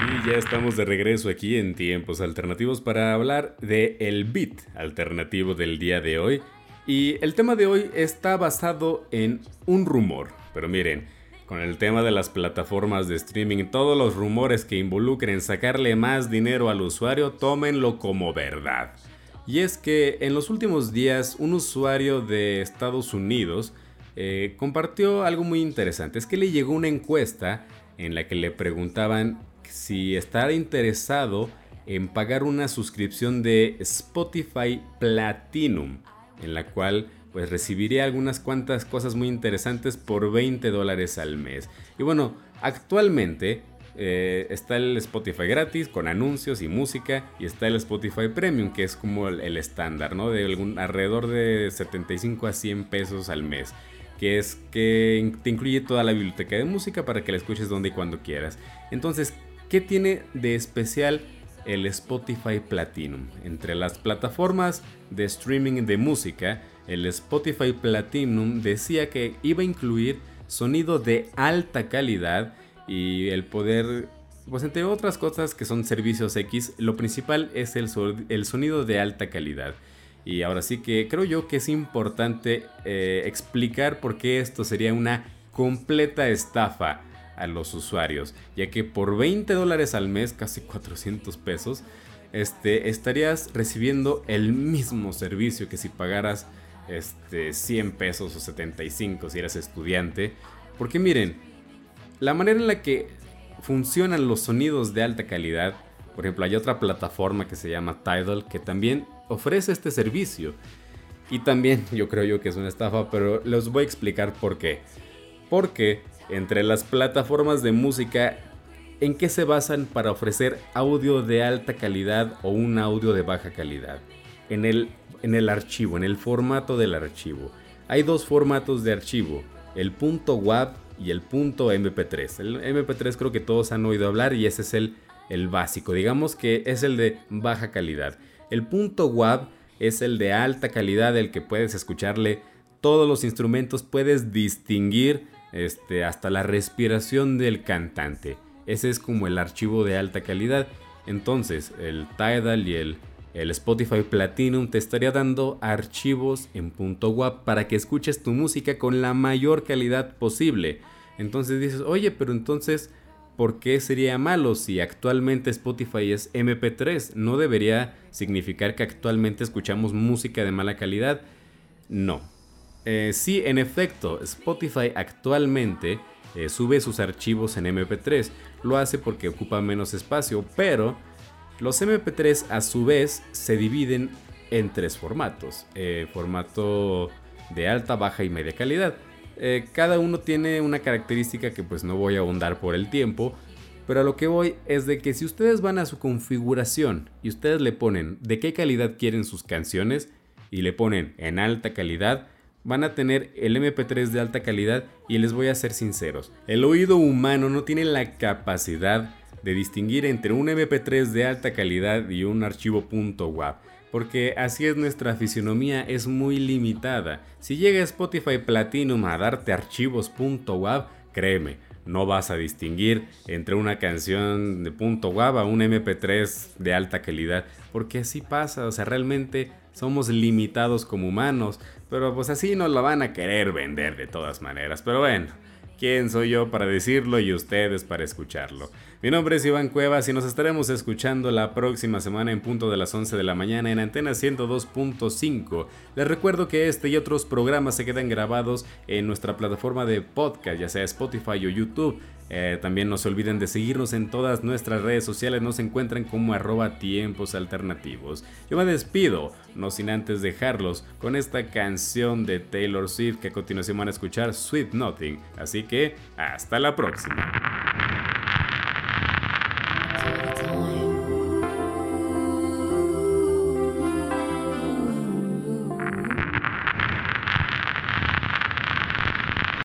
Y ya estamos de regreso aquí en Tiempos Alternativos para hablar de el beat alternativo del día de hoy. Y el tema de hoy está basado en un rumor. Pero miren, con el tema de las plataformas de streaming, todos los rumores que involucren sacarle más dinero al usuario, tómenlo como verdad. Y es que en los últimos días un usuario de Estados Unidos eh, compartió algo muy interesante. Es que le llegó una encuesta en la que le preguntaban si estaba interesado en pagar una suscripción de Spotify Platinum, en la cual pues recibiría algunas cuantas cosas muy interesantes por 20 dólares al mes. Y bueno, actualmente eh, está el Spotify gratis con anuncios y música y está el Spotify Premium que es como el, estándar, ¿no? De algún, alrededor de 75 a 100 pesos al mes. Que es que te incluye toda la biblioteca de música para que la escuches donde y cuando quieras. Entonces, ¿qué tiene de especial el Spotify Platinum? Entre las plataformas de streaming de música, el Spotify Platinum decía que iba a incluir sonido de alta calidad y el poder, pues entre otras cosas que son servicios X, lo principal es el, sonido de alta calidad. Y ahora sí que creo yo que es importante eh, explicar por qué esto sería una completa estafa a los usuarios, ya que por 20 dólares al mes, casi 400 pesos, este, estarías recibiendo el mismo servicio que si pagaras este, 100 pesos o 75 si eras estudiante. Porque miren, la manera en la que funcionan los sonidos de alta calidad, por ejemplo, hay otra plataforma que se llama Tidal que también ofrece este servicio. Y también yo creo yo que es una estafa, pero les voy a explicar por qué. Porque entre las plataformas de música, ¿en qué se basan para ofrecer audio de alta calidad o un audio de baja calidad? En el en el archivo, en el formato del archivo. Hay dos formatos de archivo, el punto .wav y el punto .mp3. El mp3 creo que todos han oído hablar y ese es el, el básico, digamos que es el de baja calidad. El punto .wav es el de alta calidad, el que puedes escucharle todos los instrumentos, puedes distinguir este, hasta la respiración del cantante. Ese es como el archivo de alta calidad. Entonces, el Tidal y el el Spotify Platinum te estaría dando archivos en .wav para que escuches tu música con la mayor calidad posible. Entonces dices, oye, pero entonces, ¿por qué sería malo si actualmente Spotify es MP3? ¿No debería significar que actualmente escuchamos música de mala calidad? No. Eh, sí, en efecto, Spotify actualmente eh, sube sus archivos en MP3. Lo hace porque ocupa menos espacio, pero los MP3 a su vez se dividen en tres formatos. Eh, formato de alta, baja y media calidad. Cada uno tiene una característica que pues no voy a ahondar por el tiempo. Pero a lo que voy es de que si ustedes van a su configuración y ustedes le ponen de qué calidad quieren sus canciones y le ponen en alta calidad, van a tener el MP3 de alta calidad y les voy a ser sinceros, el oído humano no tiene la capacidad de distinguir entre un MP3 de alta calidad y un archivo .wav, porque así es nuestra fisionomía, es muy limitada. Si llega Spotify Platinum a darte archivos .wav, créeme, no vas a distinguir entre una canción de .wav a un MP3 de alta calidad, porque así pasa, o sea, realmente somos limitados como humanos, pero pues así nos lo van a querer vender de todas maneras, pero bueno. ¿Quién soy yo para decirlo y ustedes para escucharlo? Mi nombre es Iván Cuevas y nos estaremos escuchando la próxima semana en punto de las 11 de la mañana en Antena 102.5. Les recuerdo que este y otros programas se quedan grabados en nuestra plataforma de podcast, ya sea Spotify o YouTube. Eh, también no se olviden de seguirnos en todas nuestras redes sociales, nos encuentran como arroba tiempos alternativos. Yo me despido, no sin antes dejarlos con esta canción de Taylor Swift que a continuación van a escuchar Sweet Nothing. Así que hasta la próxima.